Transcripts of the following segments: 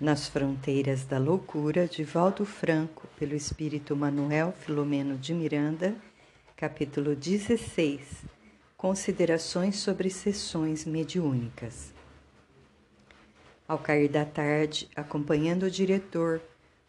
Nas Fronteiras da Loucura, de Valdo Franco, pelo espírito Manuel Filomeno de Miranda, capítulo 16 Considerações sobre sessões mediúnicas. Ao cair da tarde, acompanhando o diretor,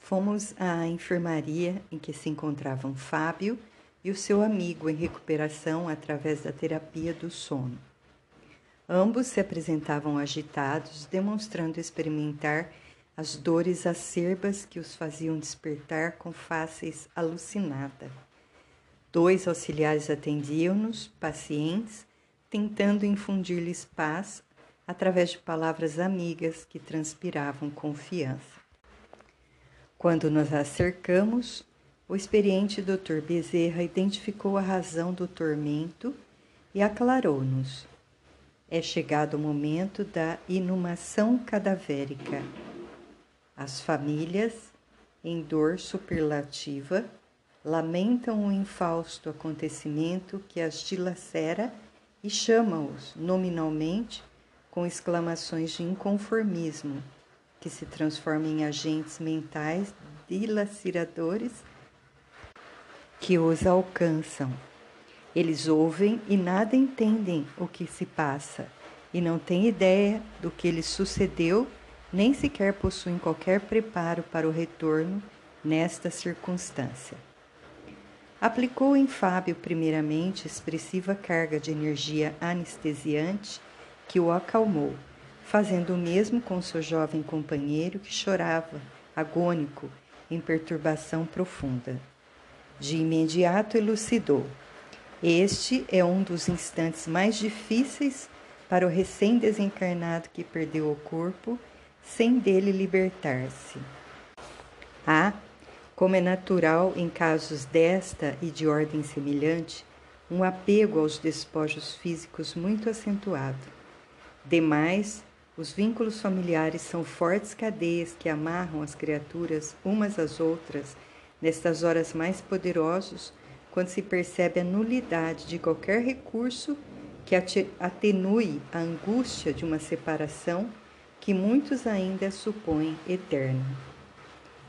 fomos à enfermaria em que se encontravam Fábio e o seu amigo em recuperação através da terapia do sono. Ambos se apresentavam agitados, demonstrando experimentar as dores acerbas que os faziam despertar com faces alucinada. Dois auxiliares atendiam-nos, pacientes, tentando infundir-lhes paz através de palavras amigas que transpiravam confiança. Quando nos acercamos, o experiente Dr. Bezerra identificou a razão do tormento e aclarou-nos. É chegado o momento da inumação cadavérica as famílias, em dor superlativa, lamentam o infausto acontecimento que as dilacera e chamam-os nominalmente com exclamações de inconformismo, que se transformam em agentes mentais dilaceradores que os alcançam. Eles ouvem e nada entendem o que se passa e não têm ideia do que lhes sucedeu nem sequer possuem qualquer preparo para o retorno nesta circunstância. Aplicou em Fábio, primeiramente, expressiva carga de energia anestesiante que o acalmou, fazendo o mesmo com seu jovem companheiro que chorava, agônico, em perturbação profunda. De imediato elucidou. Este é um dos instantes mais difíceis para o recém-desencarnado que perdeu o corpo sem dele libertar-se. Há, como é natural em casos desta e de ordem semelhante, um apego aos despojos físicos muito acentuado. Demais, os vínculos familiares são fortes cadeias que amarram as criaturas umas às outras nestas horas mais poderosos, quando se percebe a nulidade de qualquer recurso que atenue a angústia de uma separação que muitos ainda supõem eterna.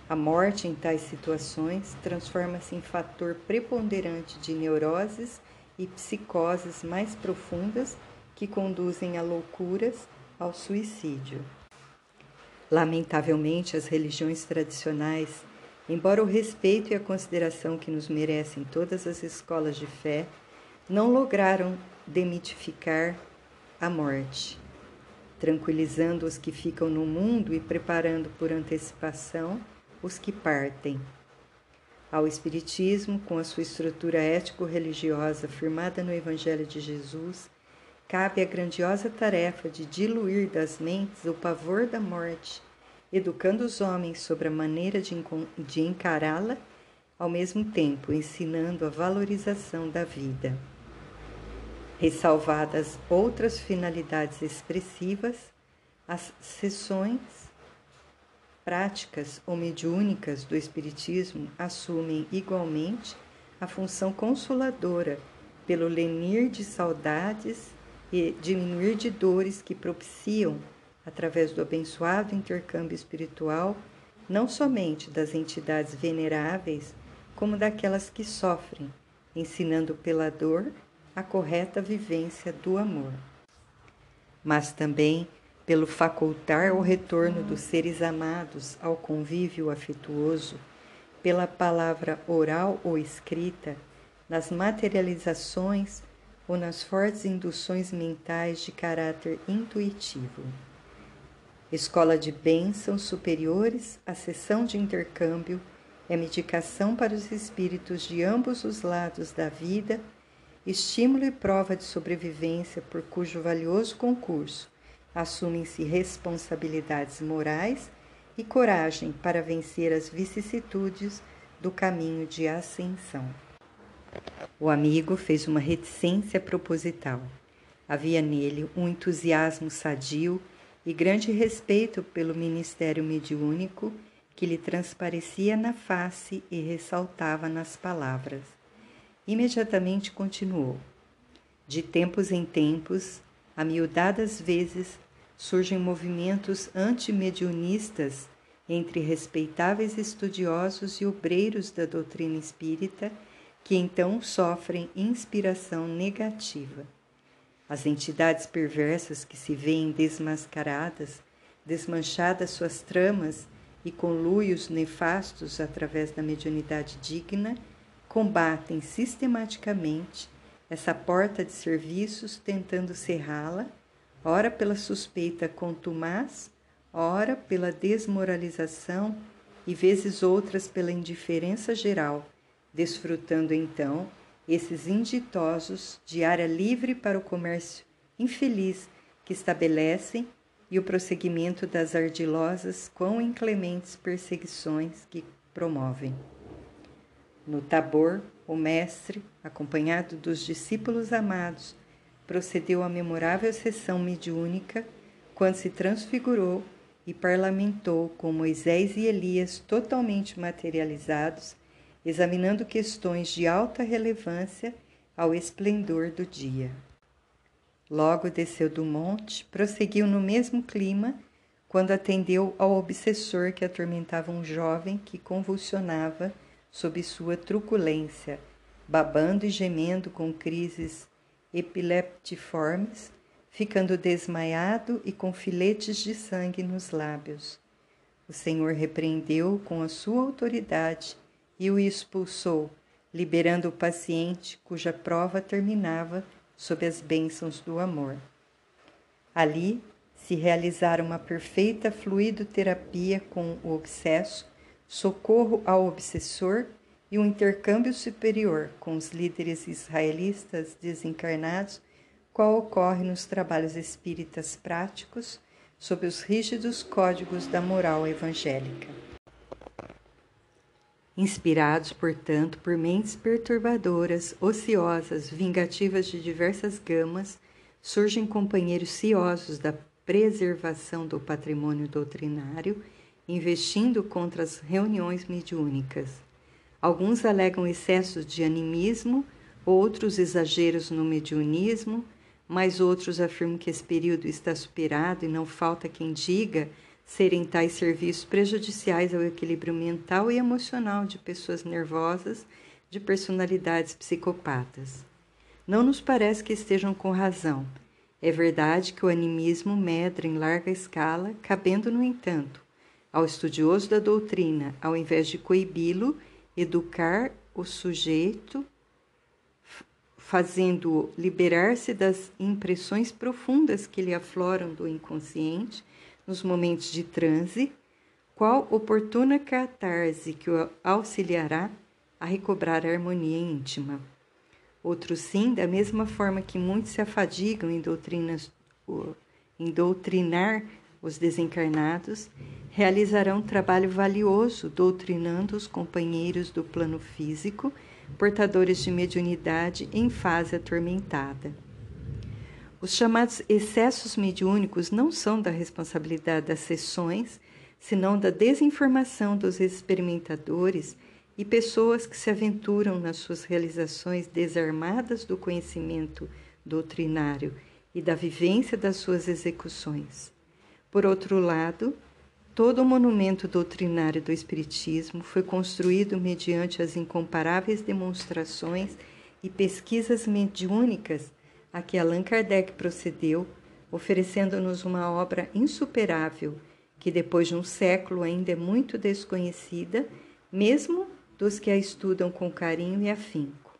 A morte em tais situações transforma-se em fator preponderante de neuroses e psicoses mais profundas que conduzem a loucuras, ao suicídio. Lamentavelmente, as religiões tradicionais, embora o respeito e a consideração que nos merecem todas as escolas de fé, não lograram demitificar a morte tranquilizando os que ficam no mundo e preparando por antecipação os que partem. Ao Espiritismo, com a sua estrutura ético-religiosa firmada no Evangelho de Jesus, cabe a grandiosa tarefa de diluir das mentes o pavor da morte, educando os homens sobre a maneira de, encará-la, ao mesmo tempo ensinando a valorização da vida ressalvadas outras finalidades expressivas, as sessões práticas ou mediúnicas do Espiritismo assumem igualmente a função consoladora pelo lenir de saudades e diminuir de dores que propiciam, através do abençoado intercâmbio espiritual, não somente das entidades veneráveis, como daquelas que sofrem, ensinando pela dor a correta vivência do amor, mas também pelo facultar o retorno dos seres amados ao convívio afetuoso, pela palavra oral ou escrita, nas materializações ou nas fortes induções mentais de caráter intuitivo. Escola de bênçãos superiores, a sessão de intercâmbio é medicação para os espíritos de ambos os lados da vida estímulo e prova de sobrevivência por cujo valioso concurso assumem-se responsabilidades morais e coragem para vencer as vicissitudes do caminho de ascensão. O amigo fez uma reticência proposital. Havia nele um entusiasmo sadio e grande respeito pelo ministério mediúnico que lhe transparecia na face e ressaltava nas palavras. Imediatamente continuou. De tempos em tempos, amiudadas vezes, surgem movimentos antimedionistas entre respeitáveis estudiosos e obreiros da doutrina espírita, que então sofrem inspiração negativa. As entidades perversas que se veem desmascaradas, desmanchadas suas tramas e conluios nefastos através da mediunidade digna, combatem sistematicamente essa porta de serviços, tentando cerrá-la, ora pela suspeita contumaz, ora pela desmoralização e vezes outras pela indiferença geral, desfrutando então esses inditosos de área livre para o comércio infeliz que estabelecem e o prosseguimento das ardilosas quão inclementes perseguições que promovem. No Tabor, o mestre, acompanhado dos discípulos amados, procedeu à memorável sessão mediúnica quando se transfigurou e parlamentou com Moisés e Elias totalmente materializados examinando questões de alta relevância ao esplendor do dia. Logo desceu do monte, prosseguiu no mesmo clima, quando atendeu ao obsessor que atormentava um jovem que convulsionava sob sua truculência, babando e gemendo com crises epileptiformes, ficando desmaiado e com filetes de sangue nos lábios. O Senhor repreendeu com a sua autoridade e o expulsou, liberando o paciente cuja prova terminava sob as bênçãos do amor. Ali se realizara uma perfeita fluidoterapia com o obsesso, socorro ao obsessor e um intercâmbio superior com os líderes israelitas desencarnados, qual ocorre nos trabalhos espíritas práticos sob os rígidos códigos da moral evangélica. Inspirados, portanto, por mentes perturbadoras, ociosas, vingativas de diversas gamas, surgem companheiros ciosos da preservação do patrimônio doutrinário, investindo contra as reuniões mediúnicas. Alguns alegam excessos de animismo, outros exageros no mediunismo, mas outros afirmam que esse período está superado e não falta quem diga serem tais serviços prejudiciais ao equilíbrio mental e emocional de pessoas nervosas, de personalidades psicopatas. Não nos parece que estejam com razão. É verdade que o animismo medra em larga escala, cabendo, no entanto, ao estudioso da doutrina, ao invés de coibi-lo, educar o sujeito, fazendo-o liberar-se das impressões profundas que lhe afloram do inconsciente nos momentos de transe, qual oportuna catarse que o auxiliará a recobrar a harmonia íntima. Outros sim, da mesma forma que muitos se afadigam em, doutrinas, em doutrinar os desencarnados, realizarão trabalho valioso doutrinando os companheiros do plano físico, portadores de mediunidade em fase atormentada. Os chamados excessos mediúnicos não são da responsabilidade das sessões, senão da desinformação dos experimentadores e pessoas que se aventuram nas suas realizações desarmadas do conhecimento doutrinário e da vivência das suas execuções. Por outro lado, todo o monumento doutrinário do Espiritismo foi construído mediante as incomparáveis demonstrações e pesquisas mediúnicas a que Allan Kardec procedeu, oferecendo-nos uma obra insuperável, que depois de um século ainda é muito desconhecida, mesmo dos que a estudam com carinho e afinco.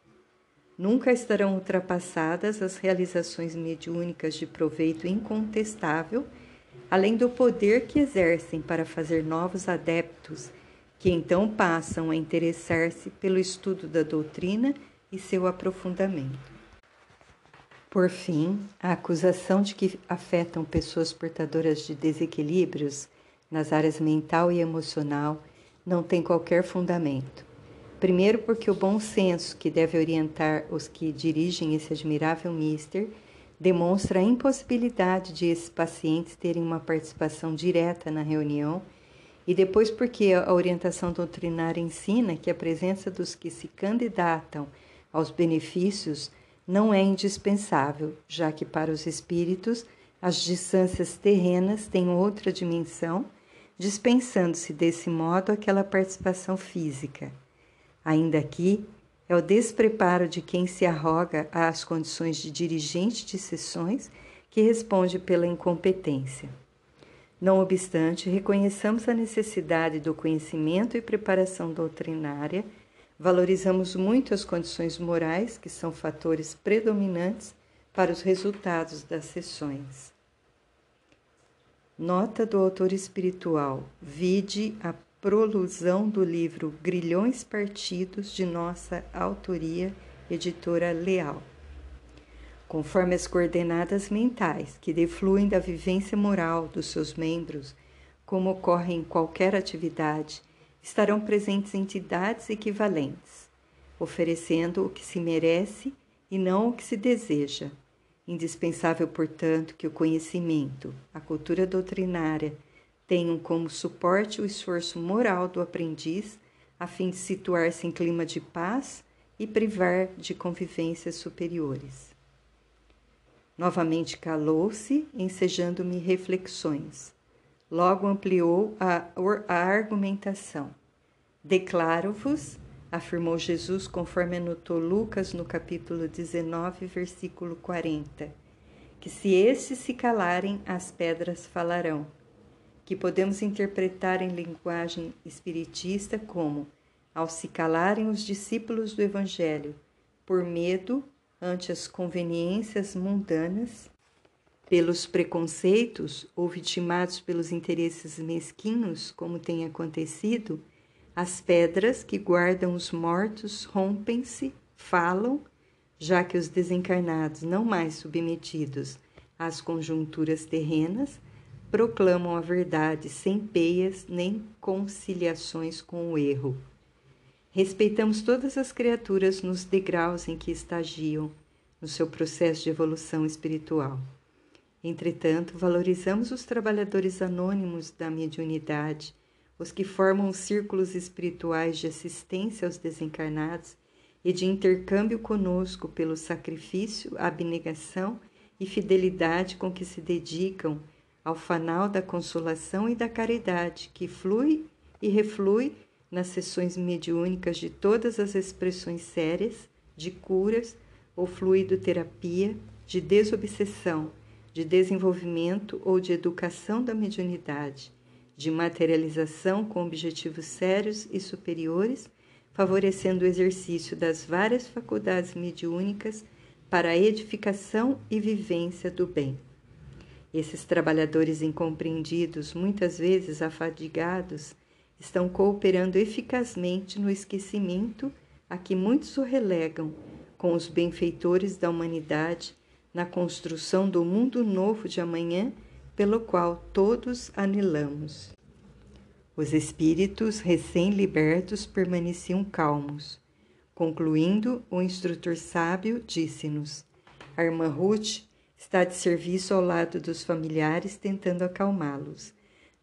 Nunca estarão ultrapassadas as realizações mediúnicas de proveito incontestável, além do poder que exercem para fazer novos adeptos, que então passam a interessar-se pelo estudo da doutrina e seu aprofundamento. Por fim, a acusação de que afetam pessoas portadoras de desequilíbrios nas áreas mental e emocional não tem qualquer fundamento. Primeiro, porque o bom senso que deve orientar os que dirigem esse admirável mister demonstra a impossibilidade de esses pacientes terem uma participação direta na reunião, e depois, porque a orientação doutrinária ensina que a presença dos que se candidatam aos benefícios não é indispensável, já que para os espíritos As distâncias terrenas têm outra dimensão, dispensando-se desse modo aquela participação física. Ainda aqui, é o despreparo de quem se arroga às condições de dirigente de sessões que responde pela incompetência. Não obstante, reconheçamos a necessidade do conhecimento e preparação doutrinária, valorizamos muito as condições morais, que são fatores predominantes para os resultados das sessões. Nota do autor espiritual: vide a prolusão do livro Grilhões Partidos de nossa autoria, editora Leal. Conforme as coordenadas mentais que defluem da vivência moral dos seus membros, como ocorre em qualquer atividade, estarão presentes entidades equivalentes, oferecendo o que se merece e não o que se deseja. Indispensável, portanto, que o conhecimento, a cultura doutrinária tenham como suporte o esforço moral do aprendiz, a fim de situar-se em clima de paz e privar de convivências superiores. Novamente calou-se, ensejando-me reflexões. Logo ampliou a, a argumentação. Declaro-vos, afirmou Jesus, conforme anotou Lucas no capítulo 19, versículo 40, que se estes se calarem, as pedras falarão que podemos interpretar em linguagem espiritista como: ao se calarem os discípulos do Evangelho por medo ante as conveniências mundanas, pelos preconceitos ou vitimados pelos interesses mesquinhos, como tem acontecido, as pedras que guardam os mortos rompem-se, falam, já que os desencarnados, não mais submetidos às conjunturas terrenas, proclamam a verdade sem peias nem conciliações com o erro. Respeitamos todas as criaturas nos degraus em que estagiam no seu processo de evolução espiritual. Entretanto, valorizamos os trabalhadores anônimos da mediunidade, os que formam círculos espirituais de assistência aos desencarnados e de intercâmbio conosco pelo sacrifício, abnegação e fidelidade com que se dedicam ao fanal da consolação e da caridade que flui e reflui nas sessões mediúnicas de todas as expressões sérias, de curas ou fluido terapia, de desobsessão, de desenvolvimento ou de educação da mediunidade, de materialização com objetivos sérios e superiores, favorecendo o exercício das várias faculdades mediúnicas para a edificação e vivência do bem. Esses trabalhadores incompreendidos, muitas vezes afadigados, estão cooperando eficazmente no esquecimento a que muitos o relegam com os benfeitores da humanidade na construção do mundo novo de amanhã pelo qual todos anelamos. Os espíritos recém-libertos permaneciam calmos. Concluindo, o instrutor sábio disse-nos: A irmã Ruth Está de serviço ao lado dos familiares, tentando acalmá-los.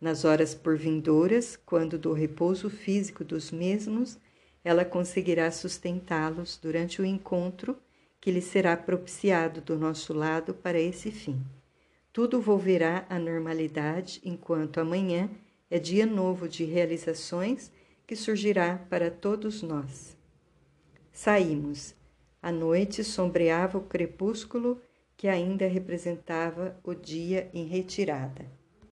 Nas horas por vindouras, quando do repouso físico dos mesmos, ela conseguirá sustentá-los durante o encontro que lhe será propiciado do nosso lado para esse fim. Tudo volverá à normalidade, enquanto amanhã é dia novo de realizações que surgirá para todos nós. Saímos. A noite sombreava o crepúsculo que ainda representava o dia em retirada.